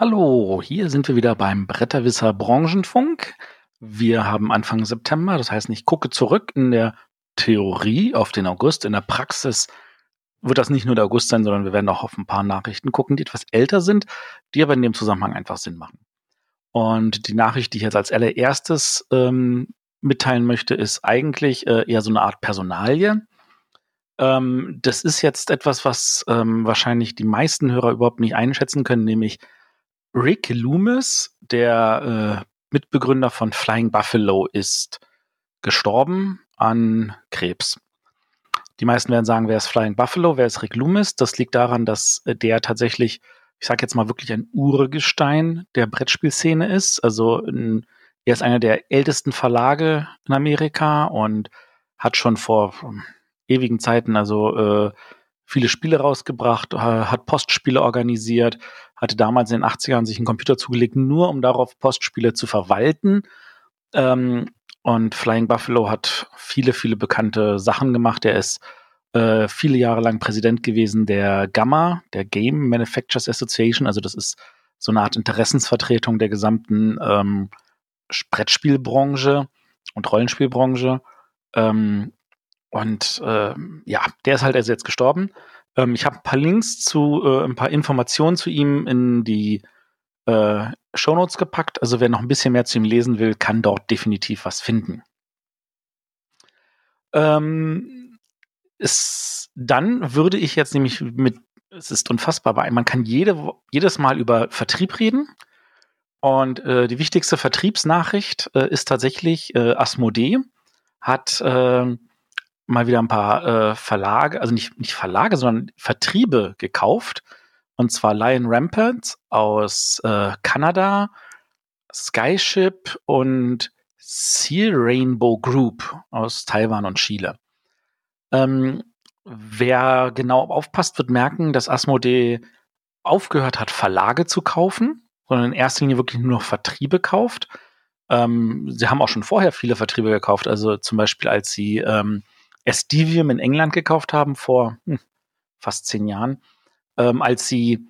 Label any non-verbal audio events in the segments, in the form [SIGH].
Hallo, hier sind wir wieder beim Bretterwisser Branchenfunk. Wir haben Anfang September, das heißt, ich gucke zurück in der Theorie auf den August. In der Praxis wird das nicht nur der August sein, sondern wir werden auch auf ein paar Nachrichten gucken, die etwas älter sind, die aber in dem Zusammenhang einfach Sinn machen. Und die Nachricht, die ich jetzt als allererstes ähm, mitteilen möchte, ist eigentlich äh, eher so eine Art Personalie. Ähm, das ist jetzt etwas, was ähm, wahrscheinlich die meisten Hörer überhaupt nicht einschätzen können, nämlich Rick Loomis, der äh, Mitbegründer von Flying Buffalo, ist gestorben an Krebs. Die meisten werden sagen, wer ist Flying Buffalo, wer ist Rick Loomis? Das liegt daran, dass äh, der tatsächlich, ich sage jetzt mal wirklich ein Urgestein der Brettspielszene ist. Also ein, er ist einer der ältesten Verlage in Amerika und hat schon vor um, ewigen Zeiten also äh, viele Spiele rausgebracht, hat Postspiele organisiert, hatte damals in den 80ern sich einen Computer zugelegt, nur um darauf Postspiele zu verwalten. Ähm, und Flying Buffalo hat viele, viele bekannte Sachen gemacht. Er ist äh, viele Jahre lang Präsident gewesen der GAMA, der Game Manufacturers Association. Also das ist so eine Art Interessensvertretung der gesamten ähm, Brettspielbranche und Rollenspielbranche. Ähm, und äh, ja, der ist halt also jetzt gestorben. Ähm, ich habe ein paar Links zu, äh, ein paar Informationen zu ihm in die äh, Shownotes gepackt. Also wer noch ein bisschen mehr zu ihm lesen will, kann dort definitiv was finden. Ähm, es, dann würde ich jetzt nämlich mit, es ist unfassbar, weil man kann jede, jedes Mal über Vertrieb reden. Und äh, die wichtigste Vertriebsnachricht äh, ist tatsächlich äh, Asmodee hat äh, mal wieder ein paar äh, Verlage, also nicht, nicht Verlage, sondern Vertriebe gekauft. Und zwar Lion Rampant aus äh, Kanada, Skyship und Seal Rainbow Group aus Taiwan und Chile. Ähm, wer genau aufpasst, wird merken, dass Asmodee aufgehört hat, Verlage zu kaufen, sondern in erster Linie wirklich nur Vertriebe kauft. Ähm, sie haben auch schon vorher viele Vertriebe gekauft, also zum Beispiel als sie ähm, Estivium in England gekauft haben vor hm, fast zehn Jahren, ähm, als sie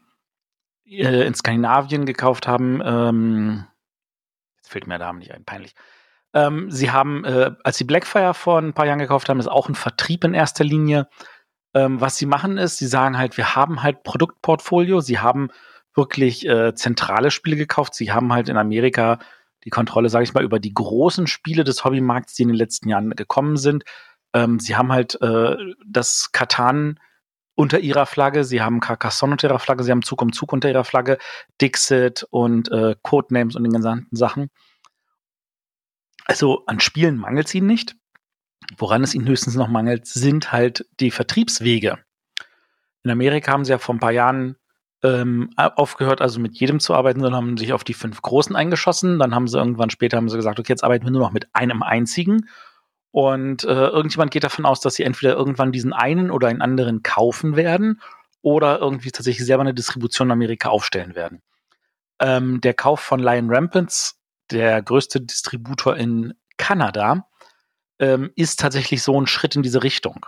äh, in Skandinavien gekauft haben. Ähm, jetzt fällt mir der Name nicht ein, peinlich. Ähm, sie haben, äh, als sie Blackfire vor ein paar Jahren gekauft haben, ist auch ein Vertrieb in erster Linie. Ähm, was sie machen ist, sie sagen halt, wir haben halt Produktportfolio, sie haben wirklich äh, zentrale Spiele gekauft, sie haben halt in Amerika die Kontrolle, sage ich mal, über die großen Spiele des Hobbymarkts, die in den letzten Jahren gekommen sind. Ähm, sie haben halt äh, das Katan unter ihrer Flagge, sie haben Carcassonne unter ihrer Flagge, sie haben Zug um Zug unter ihrer Flagge, Dixit und äh, Codenames und den gesamten Sachen. Also an Spielen mangelt es ihnen nicht. Woran es ihnen höchstens noch mangelt, sind halt die Vertriebswege. In Amerika haben sie ja vor ein paar Jahren ähm, aufgehört, also mit jedem zu arbeiten, sondern haben sich auf die fünf Großen eingeschossen. Dann haben sie irgendwann später haben sie gesagt, okay, jetzt arbeiten wir nur noch mit einem einzigen. Und äh, irgendjemand geht davon aus, dass sie entweder irgendwann diesen einen oder einen anderen kaufen werden oder irgendwie tatsächlich selber eine Distribution in Amerika aufstellen werden. Ähm, der Kauf von Lion Rampants, der größte Distributor in Kanada, ähm, ist tatsächlich so ein Schritt in diese Richtung.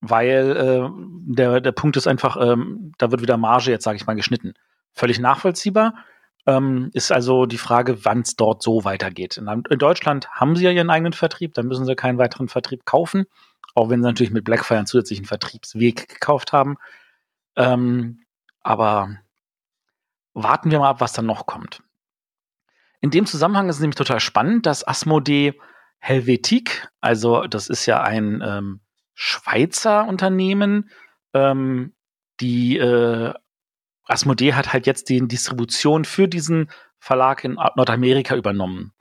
Weil äh, der, der Punkt ist einfach, ähm, da wird wieder Marge jetzt, sage ich mal, geschnitten. Völlig nachvollziehbar. Ähm, ist also die Frage, wann es dort so weitergeht. In, in, Deutschland haben sie ja ihren eigenen Vertrieb, da müssen sie keinen weiteren Vertrieb kaufen, auch wenn sie natürlich mit Blackfire einen zusätzlichen Vertriebsweg gekauft haben. Ähm, aber warten wir mal ab, was dann noch kommt. In dem Zusammenhang ist es nämlich total spannend, dass Asmodee Helvetik, also das ist ja ein ähm, Schweizer Unternehmen, ähm, die äh, Asmodee hat halt jetzt die Distribution für diesen Verlag in Nordamerika übernommen.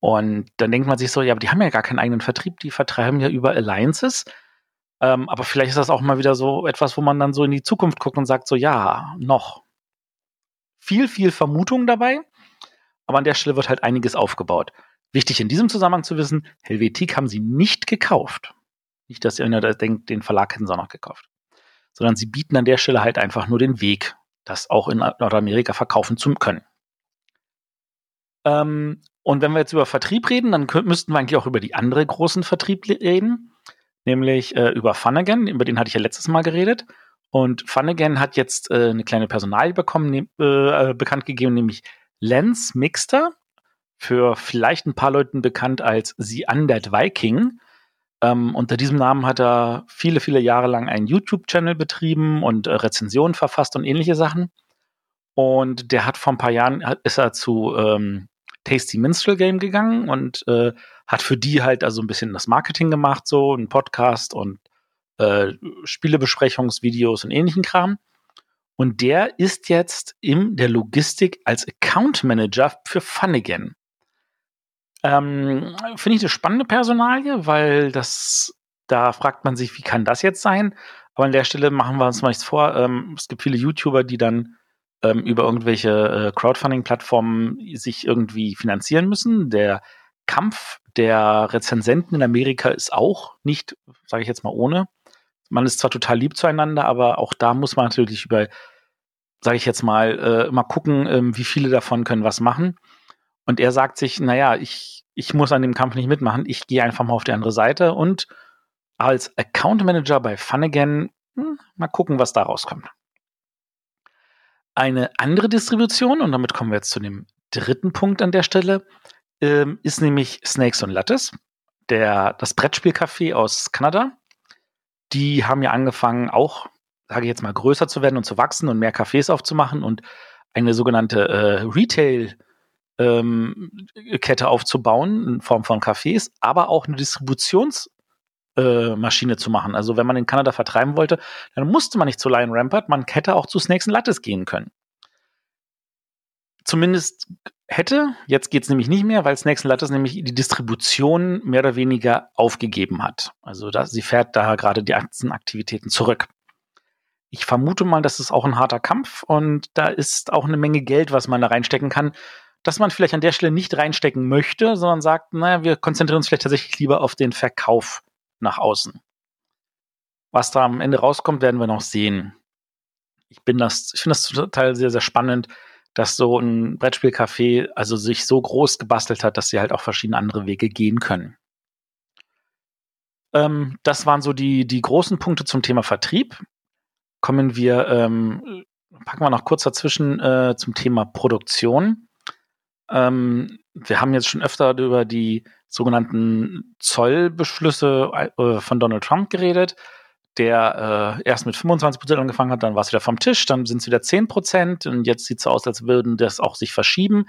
Und dann denkt man sich so, ja, aber die haben ja gar keinen eigenen Vertrieb, die vertreiben ja über Alliances. Ähm, aber vielleicht ist das auch mal wieder so etwas, wo man dann so in die Zukunft guckt und sagt so, ja, noch. Viel, viel Vermutung dabei, aber an der Stelle wird halt einiges aufgebaut. Wichtig in diesem Zusammenhang zu wissen, Helvetik haben sie nicht gekauft. Nicht, dass ihr denkt, den Verlag hätten sie auch noch gekauft. Sondern sie bieten an der Stelle halt einfach nur den Weg das auch in Nordamerika verkaufen zu können. Ähm, und wenn wir jetzt über Vertrieb reden, dann müssten wir eigentlich auch über die andere großen Vertrieb reden, nämlich äh, über Funnigan, über den hatte ich ja letztes Mal geredet. Und Funagain hat jetzt äh, eine kleine Personalie bekommen, ne, äh, bekannt gegeben, nämlich Lance Mixter, für vielleicht ein paar Leuten bekannt als The Undead Viking. Ähm, unter diesem Namen hat er viele, viele Jahre lang einen YouTube-Channel betrieben und äh, Rezensionen verfasst und ähnliche Sachen. Und der hat vor ein paar Jahren ist er zu ähm, Tasty Minstrel Game gegangen und äh, hat für die halt also ein bisschen das Marketing gemacht, so ein Podcast und äh, Spielebesprechungsvideos und ähnlichen Kram. Und der ist jetzt in der Logistik als Account Manager für Funnigan. Ähm, Finde ich eine spannende Personalie, weil das, da fragt man sich, wie kann das jetzt sein? Aber an der Stelle machen wir uns mal nichts vor. Ähm, es gibt viele YouTuber, die dann ähm, über irgendwelche äh, Crowdfunding-Plattformen sich irgendwie finanzieren müssen. Der Kampf der Rezensenten in Amerika ist auch nicht, sage ich jetzt mal, ohne. Man ist zwar total lieb zueinander, aber auch da muss man natürlich über, sage ich jetzt mal, äh, mal gucken, ähm, wie viele davon können was machen. Und er sagt sich, naja, ich, ich muss an dem Kampf nicht mitmachen, ich gehe einfach mal auf die andere Seite und als Account Manager bei Funagain, hm, mal gucken, was da rauskommt. Eine andere Distribution, und damit kommen wir jetzt zu dem dritten Punkt an der Stelle, ähm, ist nämlich Snakes und Lattes, der, das Brettspielcafé aus Kanada. Die haben ja angefangen, auch, sage ich jetzt mal, größer zu werden und zu wachsen und mehr Cafés aufzumachen und eine sogenannte äh, Retail- ähm, Kette aufzubauen in Form von Cafés, aber auch eine Distributionsmaschine äh, zu machen. Also wenn man in Kanada vertreiben wollte, dann musste man nicht zu Lion Rampart, man hätte auch zu Snakes and Lattes gehen können. Zumindest hätte, jetzt geht es nämlich nicht mehr, weil Snakes and Lattes nämlich die Distribution mehr oder weniger aufgegeben hat. Also da, sie fährt da gerade die Aktienaktivitäten zurück. Ich vermute mal, das ist auch ein harter Kampf und da ist auch eine Menge Geld, was man da reinstecken kann, dass man vielleicht an der Stelle nicht reinstecken möchte, sondern sagt, naja, wir konzentrieren uns vielleicht tatsächlich lieber auf den Verkauf nach außen. Was da am Ende rauskommt, werden wir noch sehen. Ich ich finde das total sehr, sehr spannend, dass so ein Brettspielcafé also sich so groß gebastelt hat, dass sie halt auch verschiedene andere Wege gehen können. Ähm, das waren so die, die großen Punkte zum Thema Vertrieb. Kommen wir, ähm, packen wir noch kurz dazwischen äh, zum Thema Produktion. Ähm, wir haben jetzt schon öfter über die sogenannten Zollbeschlüsse äh, von Donald Trump geredet, der äh, erst mit 25 Prozent angefangen hat, dann war es wieder vom Tisch, dann sind es wieder 10 Prozent und jetzt sieht es so aus, als würden das auch sich verschieben.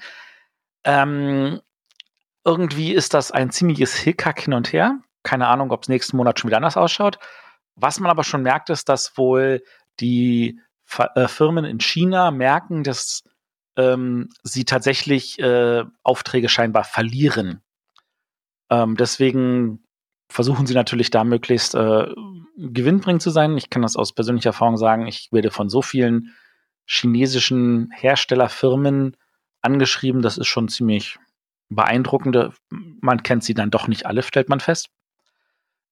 Ähm, irgendwie ist das ein ziemliches Hickhack hin und her. Keine Ahnung, ob es nächsten Monat schon wieder anders ausschaut. Was man aber schon merkt, ist, dass wohl die äh, Firmen in China merken, dass ähm, sie tatsächlich äh, Aufträge scheinbar verlieren. Ähm, deswegen versuchen sie natürlich da möglichst äh, gewinnbringend zu sein. Ich kann das aus persönlicher Erfahrung sagen. Ich werde von so vielen chinesischen Herstellerfirmen angeschrieben. Das ist schon ziemlich beeindruckend. Man kennt sie dann doch nicht alle, stellt man fest.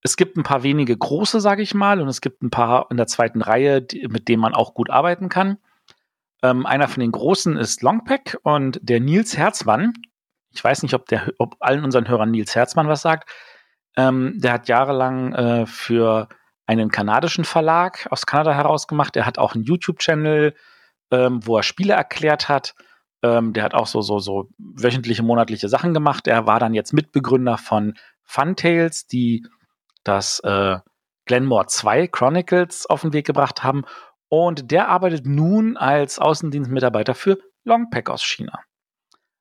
Es gibt ein paar wenige große, sage ich mal, und es gibt ein paar in der zweiten Reihe, die, mit denen man auch gut arbeiten kann. Ähm, einer von den großen ist Longpack und der Nils Herzmann. Ich weiß nicht, ob, der, ob allen unseren Hörern Nils Herzmann was sagt. Ähm, der hat jahrelang äh, für einen kanadischen Verlag aus Kanada herausgemacht. Er hat auch einen YouTube-Channel, ähm, wo er Spiele erklärt hat. Ähm, der hat auch so, so, so wöchentliche, monatliche Sachen gemacht. Er war dann jetzt Mitbegründer von Funtails, die das äh, Glenmore 2 Chronicles auf den Weg gebracht haben und der arbeitet nun als Außendienstmitarbeiter für Longpack aus China.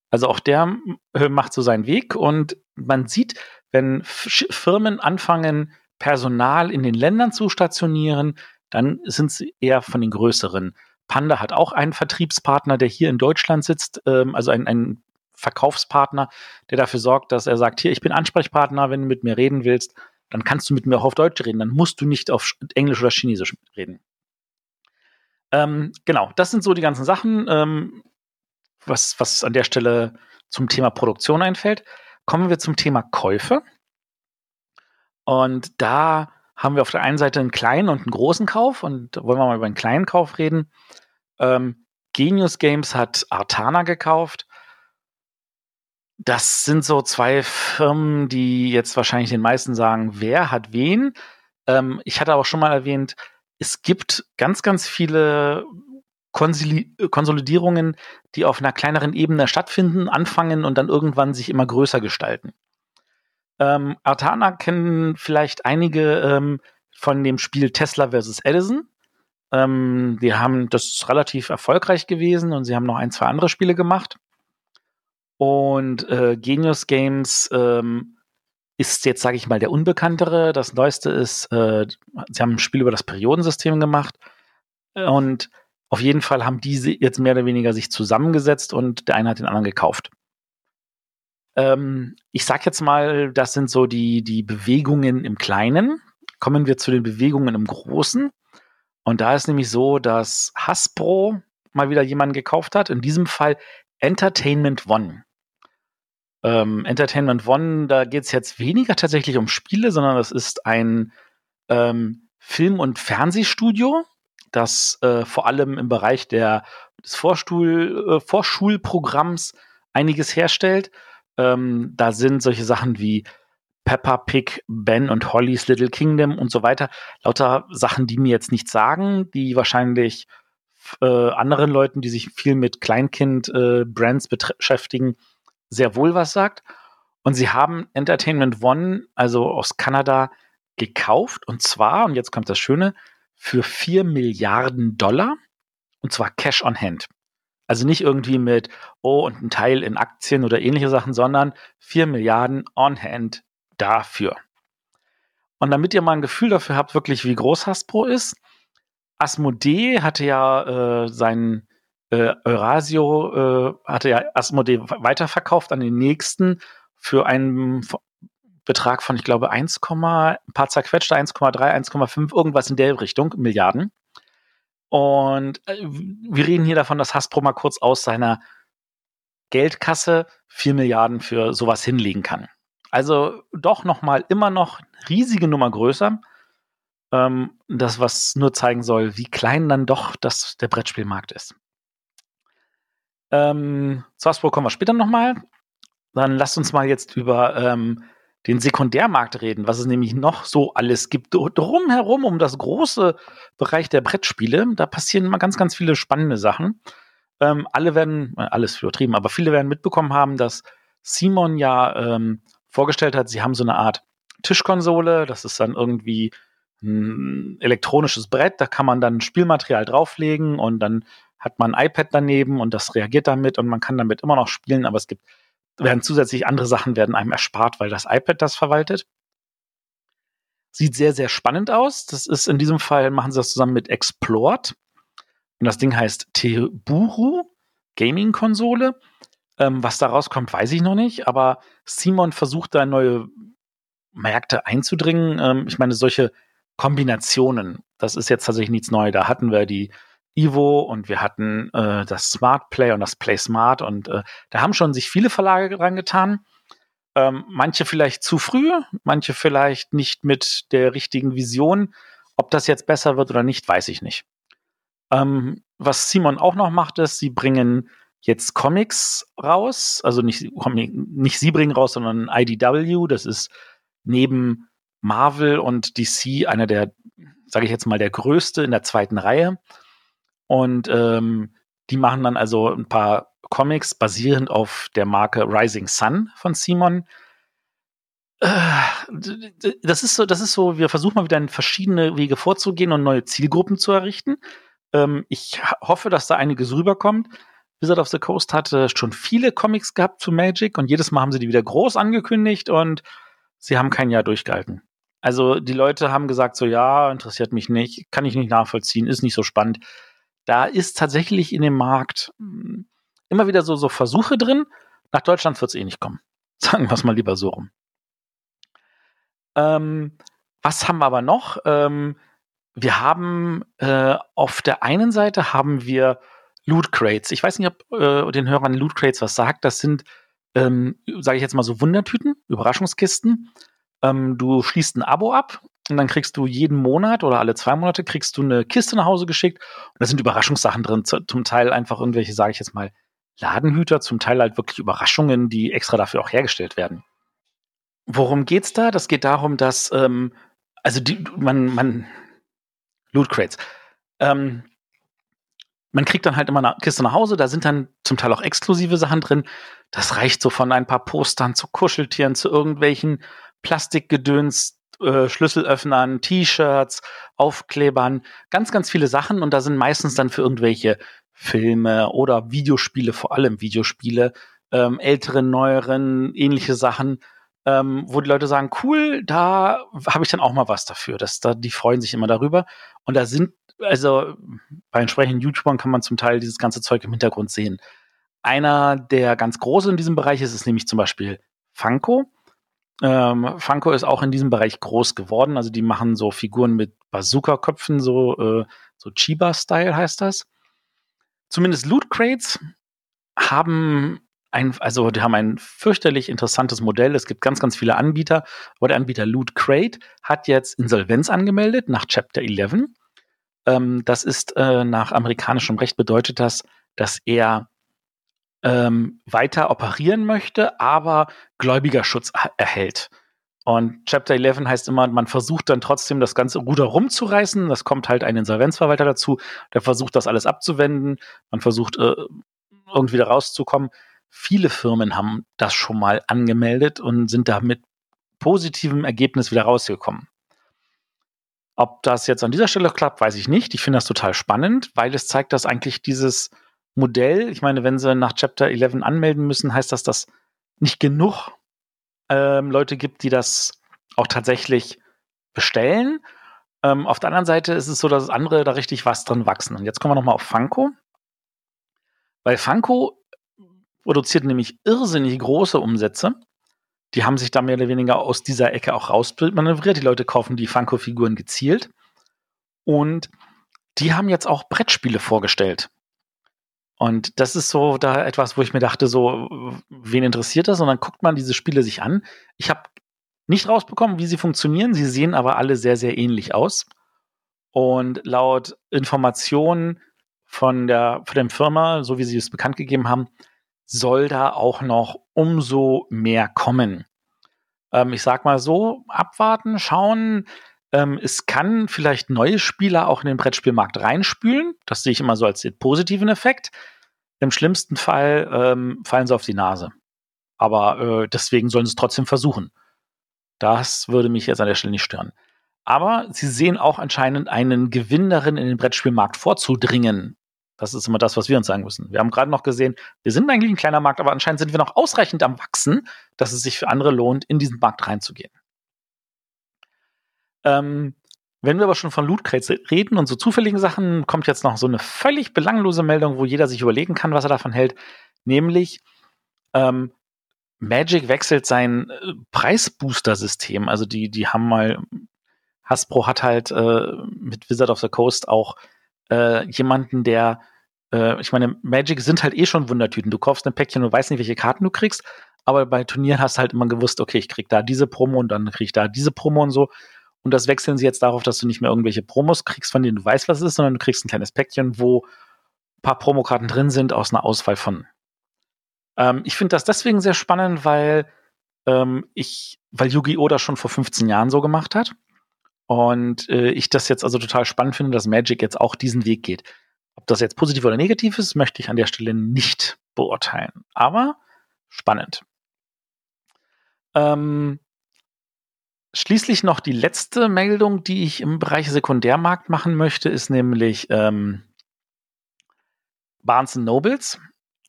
Also auch der äh, macht so seinen Weg und man sieht, wenn Firmen anfangen, Personal in den Ländern zu stationieren, dann sind sie eher von den größeren. Panda hat auch einen Vertriebspartner, der hier in Deutschland sitzt, ähm, also ein, ein Verkaufspartner, der dafür sorgt, dass er sagt, hier, ich bin Ansprechpartner, wenn du mit mir reden willst, dann kannst du mit mir auch auf Deutsch reden, dann musst du nicht auf Englisch oder Chinesisch reden. Ähm, genau, das sind so die ganzen Sachen, ähm, was, was an der Stelle zum Thema Produktion einfällt. Kommen wir zum Thema Käufe. Und da haben wir auf der einen Seite einen kleinen und einen großen Kauf. Und wollen wir mal über einen kleinen Kauf reden. Ähm, Genius Games hat Artana gekauft. Das sind so zwei Firmen, die jetzt wahrscheinlich den meisten sagen, wer hat wen. Ähm, ich hatte auch schon mal erwähnt, es gibt ganz, ganz viele Konsoli Konsolidierungen, die auf einer kleineren Ebene stattfinden, anfangen und dann irgendwann sich immer größer gestalten. Ähm, Artana kennen vielleicht einige ähm, von dem Spiel Tesla vs. Edison. Ähm, die haben, das ist relativ erfolgreich gewesen und sie haben noch ein, zwei andere Spiele gemacht. Und äh, Genius Games ähm, ist jetzt, sage ich mal, der unbekanntere. Das neueste ist, äh, sie haben ein Spiel über das Periodensystem gemacht. Und auf jeden Fall haben diese jetzt mehr oder weniger sich zusammengesetzt und der eine hat den anderen gekauft. Ähm, ich sag jetzt mal, das sind so die, die Bewegungen im Kleinen. Kommen wir zu den Bewegungen im Großen. Und da ist nämlich so, dass Hasbro mal wieder jemanden gekauft hat. In diesem Fall Entertainment One. Ähm, Entertainment One, da geht es jetzt weniger tatsächlich um Spiele, sondern das ist ein ähm, Film- und Fernsehstudio, das äh, vor allem im Bereich der, des Vorstuhl, äh, Vorschulprogramms einiges herstellt. Ähm, da sind solche Sachen wie Peppa Pig, Ben und Holly's Little Kingdom und so weiter. Lauter Sachen, die mir jetzt nichts sagen, die wahrscheinlich äh, anderen Leuten, die sich viel mit Kleinkind-Brands äh, beschäftigen, sehr wohl was sagt. Und sie haben Entertainment One, also aus Kanada, gekauft. Und zwar, und jetzt kommt das Schöne, für 4 Milliarden Dollar. Und zwar Cash on Hand. Also nicht irgendwie mit, oh, und ein Teil in Aktien oder ähnliche Sachen, sondern 4 Milliarden on hand dafür. Und damit ihr mal ein Gefühl dafür habt, wirklich wie groß Hasbro ist, Asmodee hatte ja äh, sein äh, Eurasio, äh, hatte ja Asmodee weiterverkauft an den nächsten für einen Betrag von, ich glaube, 1, ein paar zerquetschte, 1,3, 1,5, irgendwas in der Richtung, Milliarden. Und äh, wir reden hier davon, dass Hasbro mal kurz aus seiner Geldkasse 4 Milliarden für sowas hinlegen kann. Also doch nochmal immer noch riesige Nummer größer. Ähm, das, was nur zeigen soll, wie klein dann doch das, der Brettspielmarkt ist. Ähm, Hasbro kommen wir später nochmal. Dann lasst uns mal jetzt über ähm, den Sekundärmarkt reden, was es nämlich noch so alles gibt. Drumherum, um das große Bereich der Brettspiele, da passieren immer ganz, ganz viele spannende Sachen. Ähm, alle werden, äh, alles übertrieben, aber viele werden mitbekommen haben, dass Simon ja ähm, vorgestellt hat, sie haben so eine Art Tischkonsole, das ist dann irgendwie ein elektronisches Brett, da kann man dann Spielmaterial drauflegen und dann hat man ein iPad daneben und das reagiert damit und man kann damit immer noch spielen, aber es gibt werden zusätzlich andere Sachen werden einem erspart, weil das iPad das verwaltet. Sieht sehr, sehr spannend aus. Das ist in diesem Fall, machen sie das zusammen mit Explored. Und das Ding heißt Teburu Gaming-Konsole. Ähm, was da rauskommt, weiß ich noch nicht. Aber Simon versucht da neue Märkte einzudringen. Ähm, ich meine, solche Kombinationen, das ist jetzt tatsächlich nichts Neues. Da hatten wir die Ivo und wir hatten äh, das Smart Play und das Play Smart und äh, da haben schon sich viele Verlage dran getan. Ähm, manche vielleicht zu früh, manche vielleicht nicht mit der richtigen Vision. Ob das jetzt besser wird oder nicht, weiß ich nicht. Ähm, was Simon auch noch macht, ist, sie bringen jetzt Comics raus. Also nicht, nicht sie bringen raus, sondern IDW. Das ist neben Marvel und DC einer der, sage ich jetzt mal, der größte in der zweiten Reihe. Und ähm, die machen dann also ein paar Comics basierend auf der Marke Rising Sun von Simon. Äh, das ist so, das ist so, wir versuchen mal wieder in verschiedene Wege vorzugehen und neue Zielgruppen zu errichten. Ähm, ich hoffe, dass da einiges rüberkommt. Wizard of the Coast hatte schon viele Comics gehabt zu Magic und jedes Mal haben sie die wieder groß angekündigt und sie haben kein Jahr durchgehalten. Also die Leute haben gesagt, so ja, interessiert mich nicht, kann ich nicht nachvollziehen, ist nicht so spannend da ist tatsächlich in dem Markt hm, immer wieder so, so Versuche drin. Nach Deutschland wird es eh nicht kommen. [LAUGHS] Sagen wir es mal lieber so rum. Ähm, was haben wir aber noch? Ähm, wir haben äh, auf der einen Seite haben wir Loot Crates. Ich weiß nicht, ob äh, den Hörern Loot Crates was sagt. Das sind, ähm, sage ich jetzt mal so Wundertüten, Überraschungskisten. Ähm, du schließt ein Abo ab und dann kriegst du jeden Monat oder alle zwei Monate kriegst du eine Kiste nach Hause geschickt. Und da sind Überraschungssachen drin. Zum Teil einfach irgendwelche, sage ich jetzt mal, Ladenhüter, zum Teil halt wirklich Überraschungen, die extra dafür auch hergestellt werden. Worum geht's da? Das geht darum, dass, ähm, also die, man, man, Loot Crates. Ähm, man kriegt dann halt immer eine Kiste nach Hause, da sind dann zum Teil auch exklusive Sachen drin. Das reicht so von ein paar Postern zu Kuscheltieren, zu irgendwelchen Plastikgedöns, äh, Schlüsselöffnern, T-Shirts, Aufklebern, ganz, ganz viele Sachen. Und da sind meistens dann für irgendwelche Filme oder Videospiele, vor allem Videospiele, ähm, älteren, neueren, ähnliche Sachen, ähm, wo die Leute sagen, cool, da habe ich dann auch mal was dafür. Das, da, die freuen sich immer darüber. Und da sind also bei entsprechenden YouTubern kann man zum Teil dieses ganze Zeug im Hintergrund sehen. Einer, der ganz groß in diesem Bereich ist, ist nämlich zum Beispiel Funko. Ähm, Funko ist auch in diesem Bereich groß geworden. Also die machen so Figuren mit Bazooka-Köpfen, so, äh, so Chiba-Style heißt das. Zumindest Loot Crates haben ein, also die haben ein fürchterlich interessantes Modell. Es gibt ganz, ganz viele Anbieter, aber der Anbieter Loot Crate hat jetzt Insolvenz angemeldet nach Chapter 11 ähm, das ist äh, nach amerikanischem Recht bedeutet das, dass er ähm, weiter operieren möchte, aber Gläubigerschutz erhält. Und Chapter 11 heißt immer, man versucht dann trotzdem das ganze Ruder rumzureißen. Das kommt halt ein Insolvenzverwalter dazu, der versucht das alles abzuwenden. Man versucht äh, irgendwie da rauszukommen. Viele Firmen haben das schon mal angemeldet und sind da mit positivem Ergebnis wieder rausgekommen. Ob das jetzt an dieser Stelle klappt, weiß ich nicht. Ich finde das total spannend, weil es zeigt, dass eigentlich dieses Modell, ich meine, wenn sie nach Chapter 11 anmelden müssen, heißt das, dass nicht genug ähm, Leute gibt, die das auch tatsächlich bestellen. Ähm, auf der anderen Seite ist es so, dass andere da richtig was drin wachsen. Und jetzt kommen wir nochmal auf Funko. Weil Funko produziert nämlich irrsinnig große Umsätze die haben sich da mehr oder weniger aus dieser Ecke auch rausmanövriert. Die Leute kaufen die Funko-Figuren gezielt. Und die haben jetzt auch Brettspiele vorgestellt. Und das ist so da etwas, wo ich mir dachte, so, wen interessiert das? Und dann guckt man diese Spiele sich an. Ich habe nicht rausbekommen, wie sie funktionieren. Sie sehen aber alle sehr, sehr ähnlich aus. Und laut Informationen von der, von der Firma, so wie sie es bekannt gegeben haben, soll da auch noch umso mehr kommen. Ähm, ich sag mal so, abwarten, schauen. Ähm, es kann vielleicht neue Spieler auch in den Brettspielmarkt reinspülen. Das sehe ich immer so als den positiven Effekt. Im schlimmsten Fall ähm, fallen sie auf die Nase. Aber äh, deswegen sollen sie es trotzdem versuchen. Das würde mich jetzt an der Stelle nicht stören. Aber sie sehen auch anscheinend einen Gewinn darin, in den Brettspielmarkt vorzudringen. Das ist immer das, was wir uns sagen müssen. Wir haben gerade noch gesehen, wir sind eigentlich ein kleiner Markt, aber anscheinend sind wir noch ausreichend am Wachsen, dass es sich für andere lohnt, in diesen Markt reinzugehen. Ähm, wenn wir aber schon von Loot Crates reden und so zufälligen Sachen, kommt jetzt noch so eine völlig belanglose Meldung, wo jeder sich überlegen kann, was er davon hält. Nämlich, ähm, Magic wechselt sein äh, Preisbooster-System. Also die, die haben mal, Hasbro hat halt äh, mit Wizard of the Coast auch äh, jemanden, der, äh, ich meine, Magic sind halt eh schon Wundertüten. Du kaufst ein Päckchen und weißt nicht, welche Karten du kriegst, aber bei Turnieren hast du halt immer gewusst, okay, ich krieg da diese Promo und dann krieg ich da diese Promo und so. Und das wechseln sie jetzt darauf, dass du nicht mehr irgendwelche Promos kriegst, von denen du weißt, was es ist, sondern du kriegst ein kleines Päckchen, wo ein paar Promokarten drin sind aus einer Auswahl von. Ähm, ich finde das deswegen sehr spannend, weil ähm, ich, weil Yu-Gi-Oh! das schon vor 15 Jahren so gemacht hat. Und äh, ich das jetzt also total spannend finde, dass Magic jetzt auch diesen Weg geht. Ob das jetzt positiv oder negativ ist, möchte ich an der Stelle nicht beurteilen. Aber spannend. Ähm, schließlich noch die letzte Meldung, die ich im Bereich Sekundärmarkt machen möchte, ist nämlich ähm, Barnes Nobles.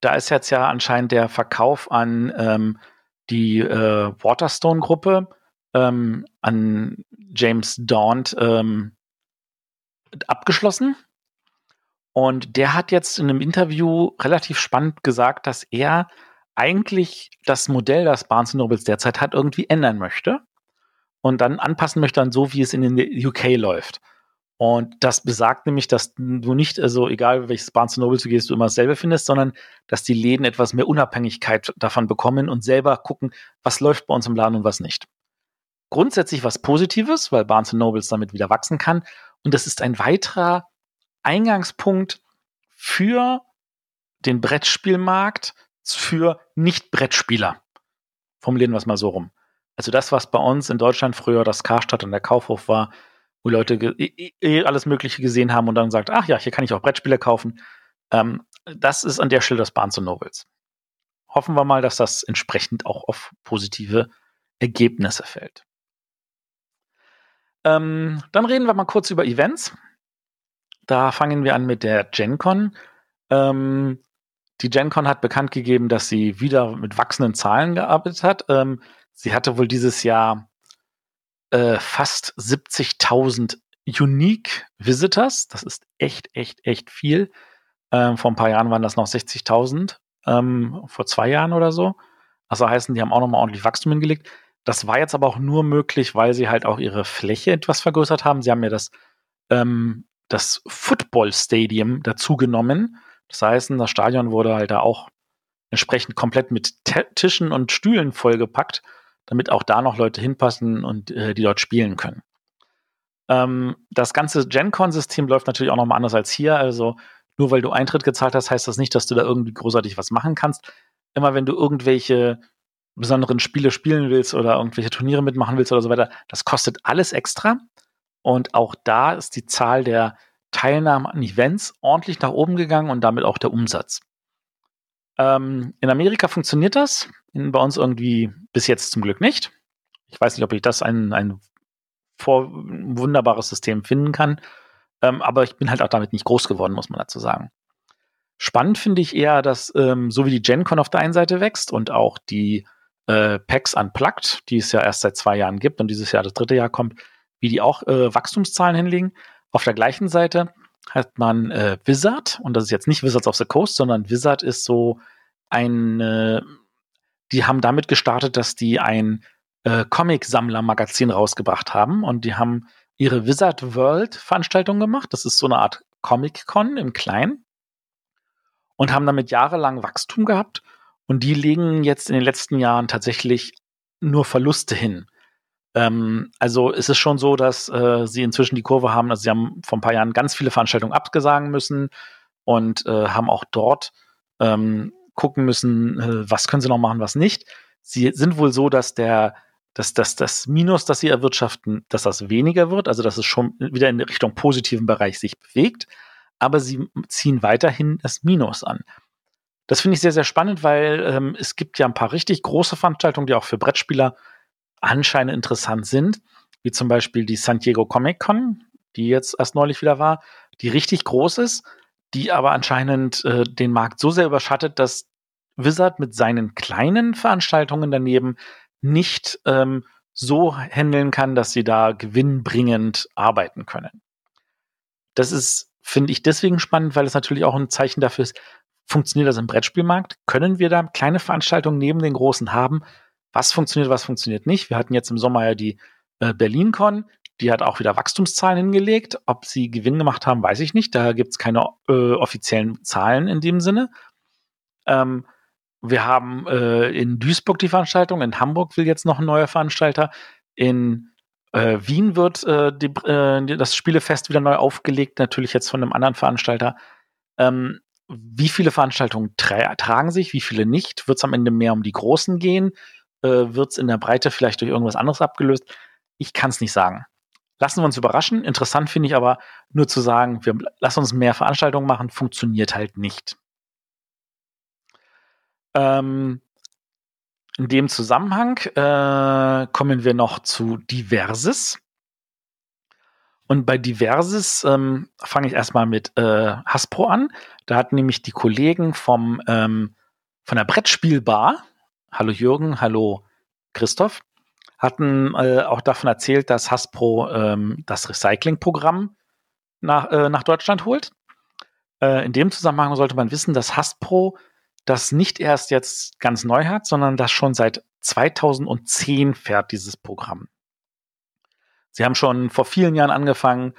Da ist jetzt ja anscheinend der Verkauf an ähm, die äh, Waterstone-Gruppe ähm, an James Daunt ähm, abgeschlossen. Und der hat jetzt in einem Interview relativ spannend gesagt, dass er eigentlich das Modell, das Barnes Nobles derzeit hat, irgendwie ändern möchte und dann anpassen möchte an so, wie es in den UK läuft. Und das besagt nämlich, dass du nicht, also egal welches Barnes Noble du gehst, du immer dasselbe findest, sondern dass die Läden etwas mehr Unabhängigkeit davon bekommen und selber gucken, was läuft bei uns im Laden und was nicht grundsätzlich was Positives, weil Barnes Nobles damit wieder wachsen kann. Und das ist ein weiterer Eingangspunkt für den Brettspielmarkt für Nicht-Brettspieler. Formulieren wir es mal so rum. Also das, was bei uns in Deutschland früher das Karstadt und der Kaufhof war, wo Leute alles Mögliche gesehen haben und dann sagt, ach ja, hier kann ich auch Brettspiele kaufen. Ähm, das ist an der Stelle das Barnes Nobles. Hoffen wir mal, dass das entsprechend auch auf positive Ergebnisse fällt. Ähm, dann reden wir mal kurz über Events. Da fangen wir an mit der GenCon. Ähm, die GenCon hat bekannt gegeben, dass sie wieder mit wachsenden Zahlen gearbeitet hat. Ähm, sie hatte wohl dieses Jahr äh, fast 70.000 Unique Visitors. Das ist echt, echt, echt viel. Ähm, vor ein paar Jahren waren das noch 60.000, ähm, vor zwei Jahren oder so. Also heißen, die haben auch nochmal ordentlich Wachstum hingelegt. Das war jetzt aber auch nur möglich, weil sie halt auch ihre Fläche etwas vergrößert haben. Sie haben ja das, ähm, das Football Stadium dazu genommen. Das heißt, das Stadion wurde halt da auch entsprechend komplett mit T Tischen und Stühlen vollgepackt, damit auch da noch Leute hinpassen und äh, die dort spielen können. Ähm, das ganze GenCon-System läuft natürlich auch nochmal anders als hier. Also nur weil du Eintritt gezahlt hast, heißt das nicht, dass du da irgendwie großartig was machen kannst. Immer wenn du irgendwelche besonderen Spiele spielen willst oder irgendwelche Turniere mitmachen willst oder so weiter, das kostet alles extra. Und auch da ist die Zahl der Teilnahmen an Events ordentlich nach oben gegangen und damit auch der Umsatz. Ähm, in Amerika funktioniert das, bei uns irgendwie bis jetzt zum Glück nicht. Ich weiß nicht, ob ich das ein, ein vor, wunderbares System finden kann, ähm, aber ich bin halt auch damit nicht groß geworden, muss man dazu sagen. Spannend finde ich eher, dass ähm, so wie die GenCon auf der einen Seite wächst und auch die äh, PAX Unplugged, die es ja erst seit zwei Jahren gibt und dieses Jahr das dritte Jahr kommt, wie die auch äh, Wachstumszahlen hinlegen. Auf der gleichen Seite hat man äh, Wizard, und das ist jetzt nicht Wizards of the Coast, sondern Wizard ist so ein, äh, die haben damit gestartet, dass die ein äh, Comic-Sammler-Magazin rausgebracht haben und die haben ihre Wizard World-Veranstaltung gemacht. Das ist so eine Art Comic-Con im Kleinen und haben damit jahrelang Wachstum gehabt und die legen jetzt in den letzten Jahren tatsächlich nur Verluste hin. Ähm, also ist es schon so, dass äh, sie inzwischen die Kurve haben. Also sie haben vor ein paar Jahren ganz viele Veranstaltungen abgesagen müssen und äh, haben auch dort ähm, gucken müssen, äh, was können sie noch machen, was nicht. Sie sind wohl so, dass der dass, dass das Minus, das sie erwirtschaften, dass das weniger wird, also dass es schon wieder in Richtung positiven Bereich sich bewegt, aber sie ziehen weiterhin das Minus an. Das finde ich sehr, sehr spannend, weil ähm, es gibt ja ein paar richtig große Veranstaltungen, die auch für Brettspieler anscheinend interessant sind, wie zum Beispiel die San Diego Comic Con, die jetzt erst neulich wieder war, die richtig groß ist, die aber anscheinend äh, den Markt so sehr überschattet, dass Wizard mit seinen kleinen Veranstaltungen daneben nicht ähm, so handeln kann, dass sie da gewinnbringend arbeiten können. Das ist, finde ich, deswegen spannend, weil es natürlich auch ein Zeichen dafür ist, funktioniert das im Brettspielmarkt? Können wir da kleine Veranstaltungen neben den großen haben? Was funktioniert, was funktioniert nicht? Wir hatten jetzt im Sommer ja die äh, BerlinCon, die hat auch wieder Wachstumszahlen hingelegt. Ob sie Gewinn gemacht haben, weiß ich nicht. Da gibt es keine äh, offiziellen Zahlen in dem Sinne. Ähm, wir haben äh, in Duisburg die Veranstaltung, in Hamburg will jetzt noch ein neuer Veranstalter, in äh, Wien wird äh, die, äh, das Spielefest wieder neu aufgelegt, natürlich jetzt von einem anderen Veranstalter. Ähm, wie viele Veranstaltungen tra tragen sich, wie viele nicht? Wird es am Ende mehr um die großen gehen? Äh, Wird es in der Breite vielleicht durch irgendwas anderes abgelöst? Ich kann es nicht sagen. Lassen wir uns überraschen. Interessant finde ich aber nur zu sagen, wir lassen uns mehr Veranstaltungen machen, funktioniert halt nicht. Ähm, in dem Zusammenhang äh, kommen wir noch zu Diverses. Und bei Diverses ähm, fange ich erstmal mit äh, Hasbro an. Da hatten nämlich die Kollegen vom, ähm, von der Brettspielbar, hallo Jürgen, hallo Christoph, hatten äh, auch davon erzählt, dass Hasbro ähm, das Recyclingprogramm nach, äh, nach Deutschland holt. Äh, in dem Zusammenhang sollte man wissen, dass Hasbro das nicht erst jetzt ganz neu hat, sondern das schon seit 2010 fährt, dieses Programm. Sie haben schon vor vielen Jahren angefangen,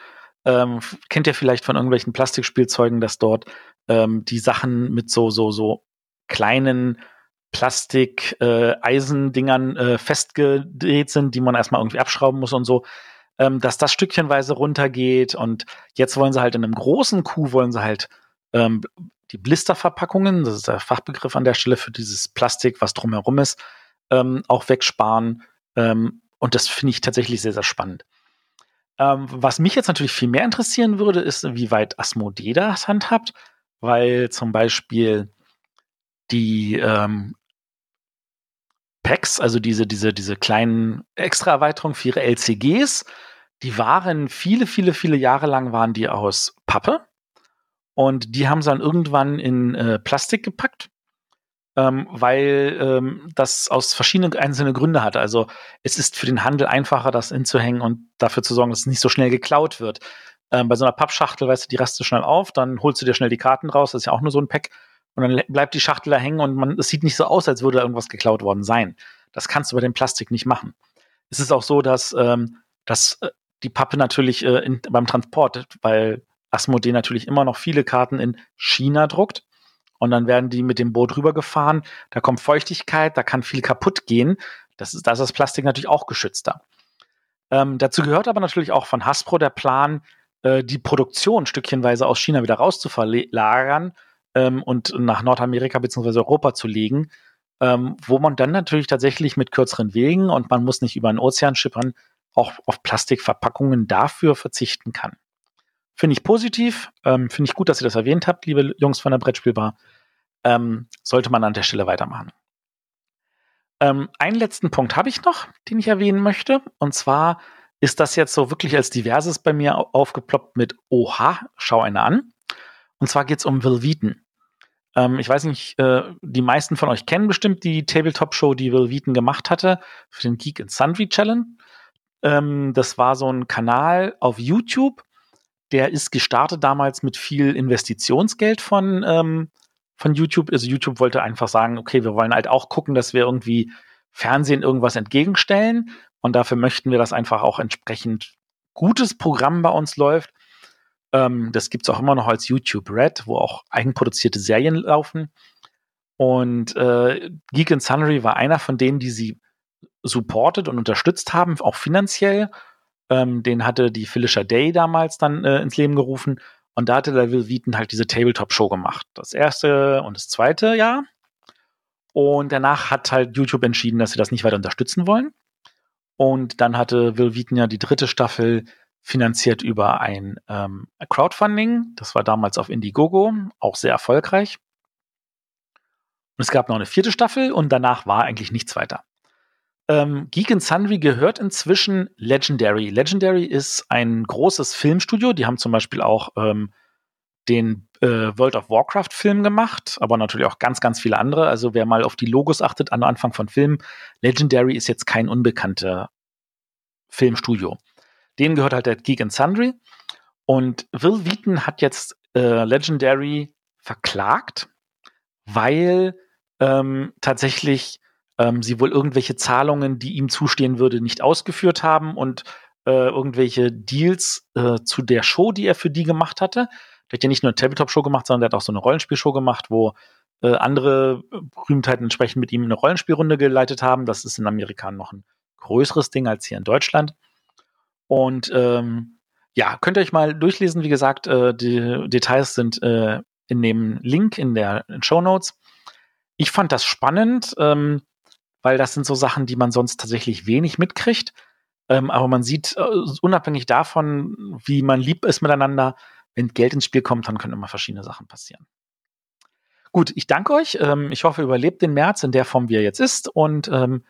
ähm, kennt ihr vielleicht von irgendwelchen Plastikspielzeugen, dass dort ähm, die Sachen mit so, so, so kleinen Plastik-Eisendingern äh, äh, festgedreht sind, die man erstmal irgendwie abschrauben muss und so, ähm, dass das stückchenweise runtergeht. Und jetzt wollen sie halt in einem großen Kuh, wollen sie halt ähm, die Blisterverpackungen, das ist der Fachbegriff an der Stelle für dieses Plastik, was drumherum ist, ähm, auch wegsparen. Ähm, und das finde ich tatsächlich sehr, sehr spannend. Ähm, was mich jetzt natürlich viel mehr interessieren würde, ist, wie weit Asmodee das handhabt, weil zum Beispiel die ähm, Packs, also diese, diese, diese kleinen Extra-Erweiterungen für ihre LCGs, die waren viele, viele, viele Jahre lang waren die aus Pappe. Und die haben sie dann irgendwann in äh, Plastik gepackt ähm, weil ähm, das aus verschiedenen einzelnen Gründe hat. Also es ist für den Handel einfacher, das hinzuhängen und dafür zu sorgen, dass es nicht so schnell geklaut wird. Ähm, bei so einer Pappschachtel, weißt du, die rast schnell auf, dann holst du dir schnell die Karten raus, das ist ja auch nur so ein Pack, und dann bleibt die Schachtel da hängen und man, es sieht nicht so aus, als würde da irgendwas geklaut worden sein. Das kannst du bei dem Plastik nicht machen. Es ist auch so, dass, ähm, dass äh, die Pappe natürlich äh, in, beim Transport, weil Asmodee natürlich immer noch viele Karten in China druckt und dann werden die mit dem Boot rübergefahren. Da kommt Feuchtigkeit, da kann viel kaputt gehen. Das ist, da ist das Plastik natürlich auch geschützter. Ähm, dazu gehört aber natürlich auch von Hasbro der Plan, äh, die Produktion stückchenweise aus China wieder rauszuverlagern ähm, und nach Nordamerika bzw. Europa zu legen, ähm, wo man dann natürlich tatsächlich mit kürzeren Wegen und man muss nicht über einen Ozean schippern, auch auf Plastikverpackungen dafür verzichten kann. Finde ich positiv. Ähm, Finde ich gut, dass ihr das erwähnt habt, liebe Jungs von der Brettspielbar. Ähm, sollte man an der Stelle weitermachen. Ähm, einen letzten Punkt habe ich noch, den ich erwähnen möchte. Und zwar ist das jetzt so wirklich als diverses bei mir aufgeploppt mit Oha, schau eine an. Und zwar geht es um Wheaton. Ähm, ich weiß nicht, äh, die meisten von euch kennen bestimmt die Tabletop-Show, die Wheaton gemacht hatte für den Geek and Sundry Challenge. Ähm, das war so ein Kanal auf YouTube, der ist gestartet damals mit viel Investitionsgeld von, ähm, von YouTube. Also YouTube wollte einfach sagen, okay, wir wollen halt auch gucken, dass wir irgendwie Fernsehen irgendwas entgegenstellen. Und dafür möchten wir, dass einfach auch entsprechend gutes Programm bei uns läuft. Ähm, das gibt's auch immer noch als YouTube Red, wo auch eigenproduzierte Serien laufen. Und äh, Geek and Sundry war einer von denen, die sie supportet und unterstützt haben, auch finanziell. Ähm, den hatte die Felicia Day damals dann äh, ins Leben gerufen. Und da hatte der Will Wheaton halt diese Tabletop-Show gemacht. Das erste und das zweite Jahr. Und danach hat halt YouTube entschieden, dass sie das nicht weiter unterstützen wollen. Und dann hatte Will Wheaton ja die dritte Staffel finanziert über ein ähm, Crowdfunding. Das war damals auf Indiegogo, auch sehr erfolgreich. Und es gab noch eine vierte Staffel und danach war eigentlich nichts weiter. Ähm, Geek and Sundry gehört inzwischen Legendary. Legendary ist ein großes Filmstudio. Die haben zum Beispiel auch ähm, den äh, World of Warcraft Film gemacht, aber natürlich auch ganz, ganz viele andere. Also wer mal auf die Logos achtet am Anfang von Filmen, Legendary ist jetzt kein unbekannter Filmstudio. Denen gehört halt der Geek and Sundry. Und Will Wheaton hat jetzt äh, Legendary verklagt, weil ähm, tatsächlich ähm, sie wohl irgendwelche Zahlungen, die ihm zustehen würde, nicht ausgeführt haben und äh, irgendwelche Deals äh, zu der Show, die er für die gemacht hatte. Der hat ja nicht nur eine Tabletop-Show gemacht, sondern der hat auch so eine Rollenspielshow gemacht, wo äh, andere Berühmtheiten entsprechend mit ihm eine Rollenspielrunde geleitet haben. Das ist in Amerika noch ein größeres Ding als hier in Deutschland. Und ähm, ja, könnt ihr euch mal durchlesen. Wie gesagt, äh, die Details sind äh, in dem Link in der Show Notes. Ich fand das spannend. Ähm, weil das sind so Sachen, die man sonst tatsächlich wenig mitkriegt. Ähm, aber man sieht, äh, unabhängig davon, wie man lieb ist miteinander, wenn Geld ins Spiel kommt, dann können immer verschiedene Sachen passieren. Gut, ich danke euch. Ähm, ich hoffe, ihr überlebt den März in der Form, wie er jetzt ist. Und ähm,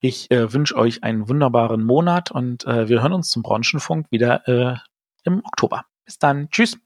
ich äh, wünsche euch einen wunderbaren Monat und äh, wir hören uns zum Branchenfunk wieder äh, im Oktober. Bis dann. Tschüss.